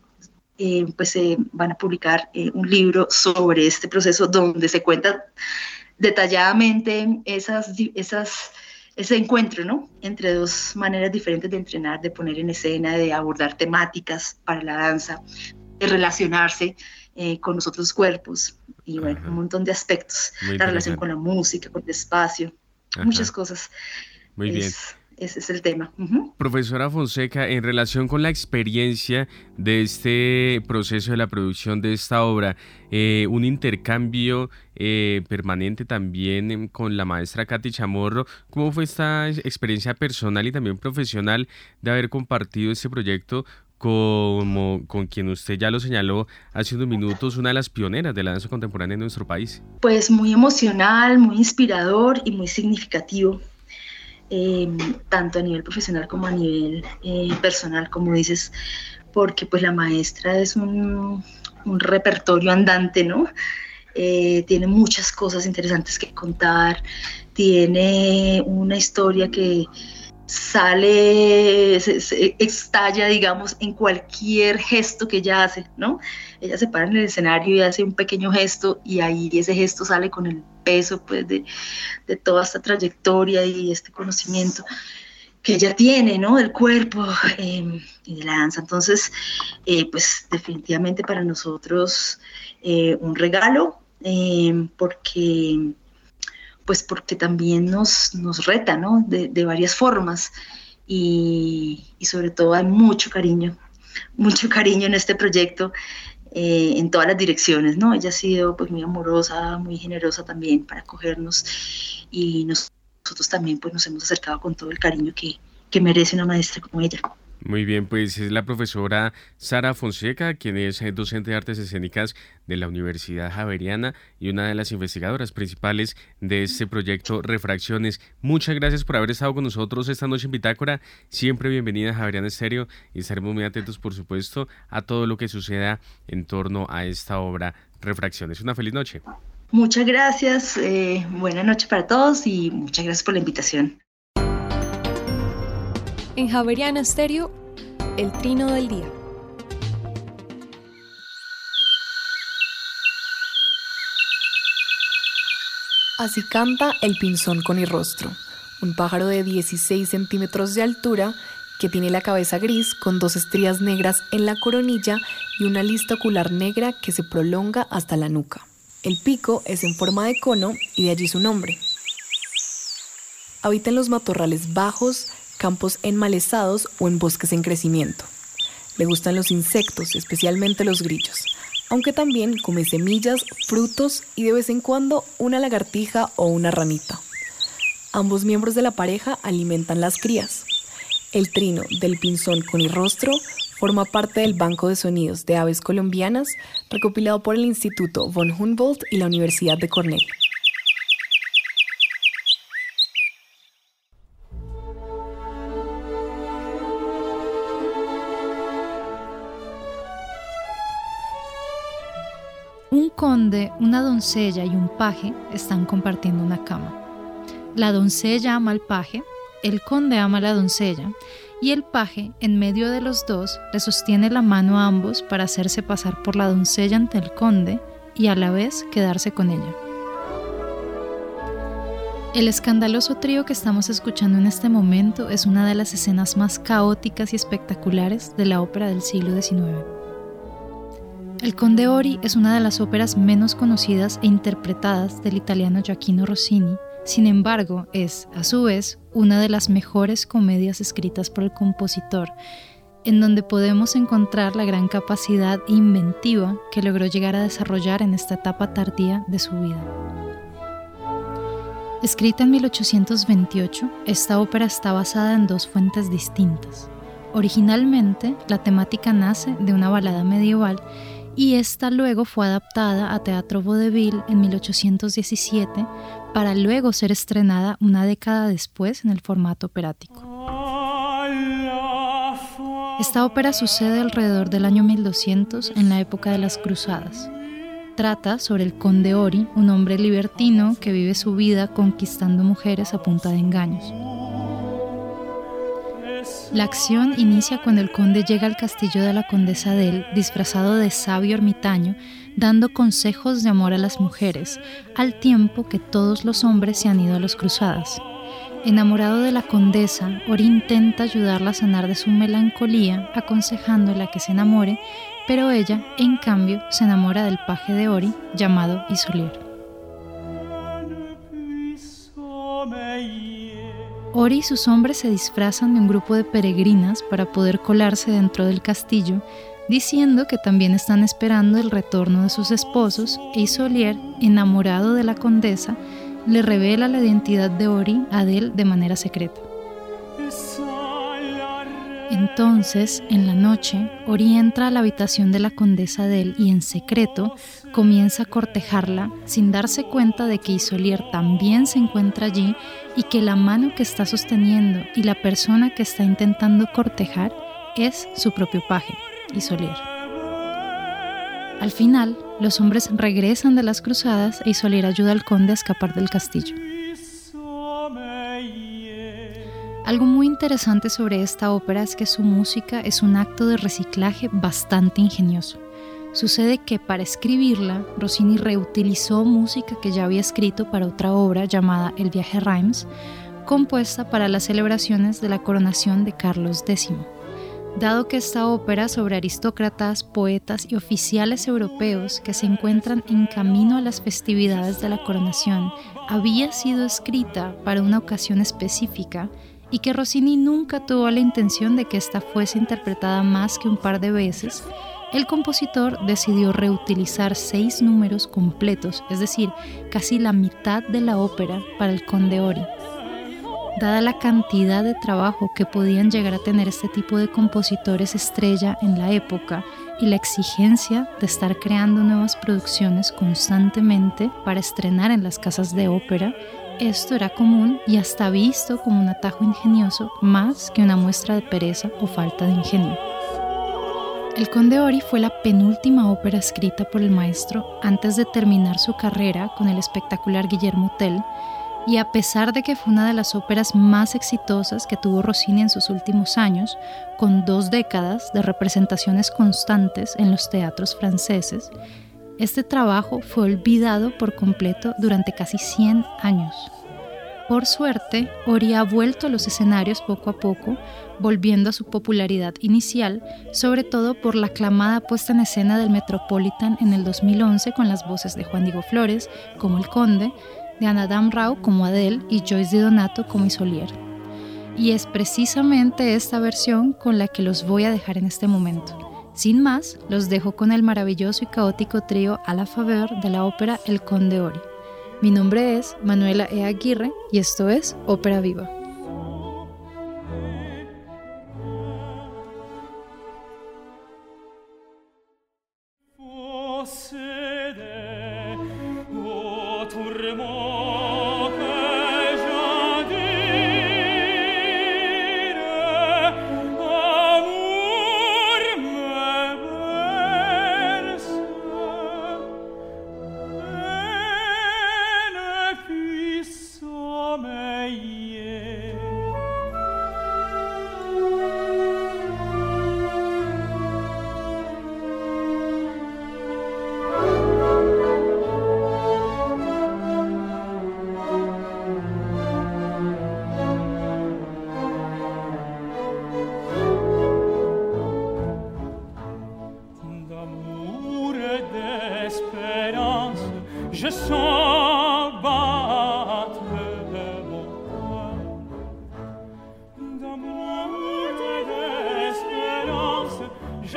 pues se van a publicar eh, un libro sobre este proceso donde se cuenta detalladamente esas, esas ese encuentro, ¿no? Entre dos maneras diferentes de entrenar, de poner en escena, de abordar temáticas para la danza, de relacionarse eh, con los otros cuerpos y bueno, un montón de aspectos. la relación con la música, con el espacio, muchas cosas. Muy bien. Ese es el tema. Profesora Fonseca, en relación con la experiencia de este proceso de la producción de esta obra, eh, un intercambio eh, permanente también em, con la maestra Katy Chamorro, ¿cómo fue esta experiencia personal y también profesional de haber compartido este proyecto como con quien usted ya lo señaló hace unos minutos, una de las pioneras de la danza contemporánea en nuestro país. Pues muy emocional, muy inspirador y muy significativo. Em, tanto a nivel profesional como a nivel eh, personal, como dices, porque pues la maestra es un, repertorio andante, ¿no? Eh, tiene muchas cosas interesantes que contar, tiene una historia que sale, estalla, digamos, en cualquier gesto que ella hace, ¿no? Ella se para en el escenario y hace un pequeño gesto y ahí ese gesto sale con el peso, pues, de, toda esta trayectoria y este conocimiento que ella tiene, ¿no? Del cuerpo em, y de la danza. Entonces, eh, pues, definitivamente para nosotros eh, un regalo, em, porque pues porque también nos, nos reta, ¿no? De, varias formas y, sobre todo hay mucho cariño, mucho cariño en este proyecto eh, en todas las direcciones, ¿no? Ella ha sido pues muy amorosa, muy generosa también para acogernos y nosotros también pues nos hemos acercado con todo el cariño que, que merece una maestra como ella. Muy bien, pues es la profesora Sara Fonseca, quien es eh, docente de artes escénicas de la Universidad Javeriana y una de las investigadoras principales de este proyecto Refracciones. Muchas gracias por haber estado con nosotros esta noche en Bitácora. Siempre bienvenida a Javeriana Estéreo y estaremos muy atentos, por supuesto, a todo lo que suceda en torno a esta obra Refracciones. Una feliz noche. Muchas gracias, eh, buena noche para todos y muchas gracias por la invitación. En Javeriana Stereo, el trino del día. Así canta el pinzón con el rostro, un pájaro de 16 centímetros de altura que tiene la cabeza gris con dos estrías negras en la coronilla y una lista ocular negra que se prolonga hasta la nuca. El pico es en forma de cono y de allí su nombre. Habita en los matorrales bajos, campos enmalezados o en bosques en crecimiento. Le gustan los insectos, especialmente los grillos, aunque también come semillas, frutos y de vez en cuando una lagartija o una ranita. Ambos miembros de la pareja alimentan las crías. El trino del pinzón con el rostro forma parte del Banco de Sonidos de Aves Colombianas recopilado por el Instituto von Humboldt y la Universidad de Cornell. Conde, una doncella y un paje están compartiendo una cama. La doncella ama al paje, el conde ama a la doncella, y el paje, en medio de los dos, le sostiene la mano a ambos para hacerse pasar por la doncella ante el conde y a la vez quedarse con ella. El escandaloso trío que estamos escuchando en este momento es una de las escenas más caóticas y espectaculares de la ópera del siglo XIX. El Conde Ori es una de las óperas menos conocidas e interpretadas del italiano Gioacchino Rossini. Sin embargo, es, a su vez, una de las mejores comedias escritas por el compositor, en donde podemos encontrar la gran capacidad inventiva que logró llegar a desarrollar en esta etapa tardía de su vida. Escrita en 1828, esta ópera está basada en dos fuentes distintas. Originalmente, la temática nace de una balada medieval y esta luego fue adaptada a teatro vaudeville en 1817 para luego ser estrenada una década después en el formato operático. Esta ópera sucede alrededor del año 1200 en la época de las Cruzadas. Trata sobre el conde Ori, un hombre libertino que vive su vida conquistando mujeres a punta de engaños. La acción inicia cuando el conde llega al castillo de la condesa Del disfrazado de sabio ermitaño, dando consejos de amor a las mujeres, al tiempo que todos los hombres se han ido a las cruzadas. Enamorado de la condesa, Ori intenta ayudarla a sanar de su melancolía, aconsejándola que se enamore, pero ella, en cambio, se enamora del paje de Ori llamado Isolier. Ori y sus hombres se disfrazan de un grupo de peregrinas para poder colarse dentro del castillo, diciendo que también están esperando el retorno de sus esposos, e Isolier, enamorado de la condesa, le revela la identidad de Ori a Adele de manera secreta. Entonces, en la noche, Ori entra a la habitación de la condesa Adele y en secreto comienza a cortejarla sin darse cuenta de que Isolier también se encuentra allí y que la mano que está sosteniendo y la persona que está intentando cortejar es su propio paje, Isolier. Al final, los hombres regresan de las cruzadas e Isolier ayuda al conde a escapar del castillo. Algo muy interesante sobre esta ópera es que su música es un acto de reciclaje bastante ingenioso. Sucede que para escribirla, Rossini reutilizó música que ya había escrito para otra obra llamada El viaje Reims, compuesta para las celebraciones de la coronación de Carlos X. Dado que esta ópera sobre aristócratas, poetas y oficiales europeos que se encuentran en camino a las festividades de la coronación había sido escrita para una ocasión específica, y que Rossini nunca tuvo la intención de que esta fuese interpretada más que un par de veces, el compositor decidió reutilizar seis números completos, es decir, casi la mitad de la ópera para el Conde Ori. Dada la cantidad de trabajo que podían llegar a tener este tipo de compositores estrella en la época y la exigencia de estar creando nuevas producciones constantemente para estrenar en las casas de ópera, esto era común y hasta visto como un atajo ingenioso más que una muestra de pereza o falta de ingenio. El Conde Ori fue la penúltima ópera escrita por el maestro antes de terminar su carrera con el espectacular Guillermo Tell, y a pesar de que fue una de las óperas más exitosas que tuvo Rossini en sus últimos años, con dos décadas de representaciones constantes en los teatros franceses, este trabajo fue olvidado por completo durante casi 100 años. Por suerte, Ori ha vuelto a los escenarios poco a poco, volviendo a su popularidad inicial, sobre todo por la aclamada puesta en escena del Metropolitan en el 2011 con las voces de Juan Diego Flores como el Conde, de Anadam Rao como Adele y Joyce Di Donato como Isolier. Y es precisamente esta versión con la que los voy a dejar en este momento. Sin más, los dejo con el maravilloso y caótico trío a la favor de la ópera El Conde Ori. Mi nombre es Manuela E. Aguirre y esto es Ópera Viva.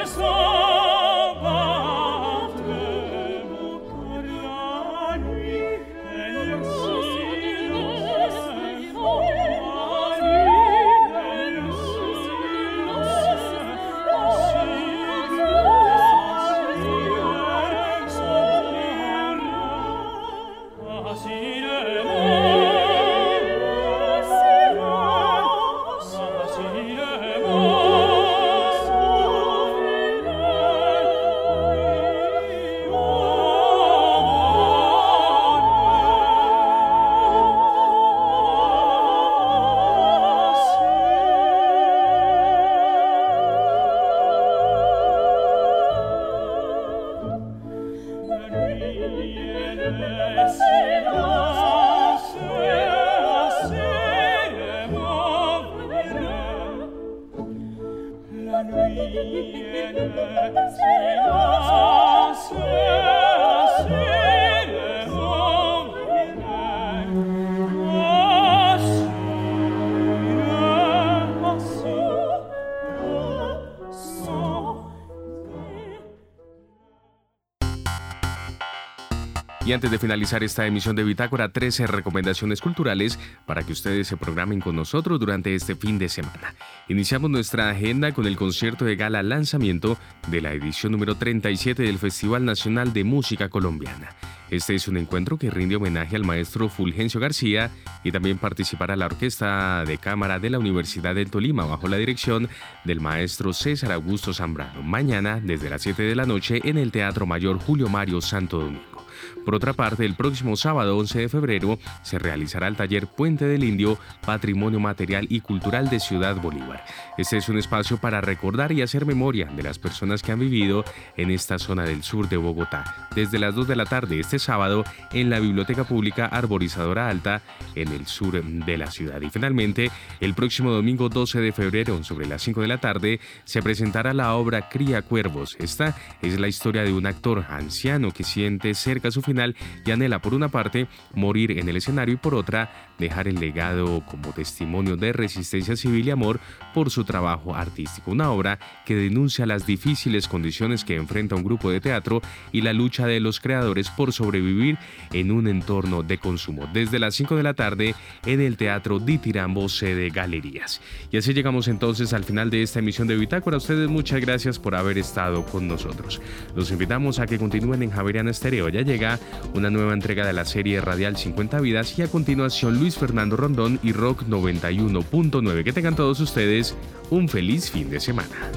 suo finalizar esta emisión de Bitácora, 13 recomendaciones culturales para que ustedes se programen con nosotros durante este fin de semana. Iniciamos nuestra agenda con el concierto de gala lanzamiento de la edición número 37 del Festival Nacional de Música Colombiana. Este es un encuentro que rinde homenaje al maestro Fulgencio García y también participará la Orquesta de Cámara de la Universidad del Tolima bajo la dirección del maestro César Augusto Zambrano. Mañana, desde las 7 de la noche, en el Teatro Mayor Julio Mario Santo Domingo. Por otra parte, el próximo sábado 11 de febrero se realizará el taller Puente del Indio, Patrimonio Material y Cultural de Ciudad Bolívar. Este es un espacio para recordar y hacer memoria de las personas que han vivido en esta zona del sur de Bogotá. Desde las 2 de la tarde este sábado en la Biblioteca Pública Arborizadora Alta en el sur de la ciudad. Y finalmente, el próximo domingo 12 de febrero, sobre las 5 de la tarde, se presentará la obra Cría Cuervos. Esta es la historia de un actor anciano que siente cerca su final y anhela por una parte morir en el escenario y por otra dejar el legado como testimonio de resistencia civil y amor por su trabajo artístico. Una obra que denuncia las difíciles condiciones que enfrenta un grupo de teatro y la lucha de los creadores por sobrevivir en un entorno de consumo. Desde las 5 de la tarde en el Teatro Ditirambo, sede Galerías. Y así llegamos entonces al final de esta emisión de Bitácora. Ustedes muchas gracias por haber estado con nosotros. Los invitamos a que continúen en Javeriana Estéreo. Ya llega una nueva entrega de la serie radial 50 vidas y a continuación Luis Fernando Rondón y Rock 91.9. Que tengan todos ustedes un feliz fin de semana.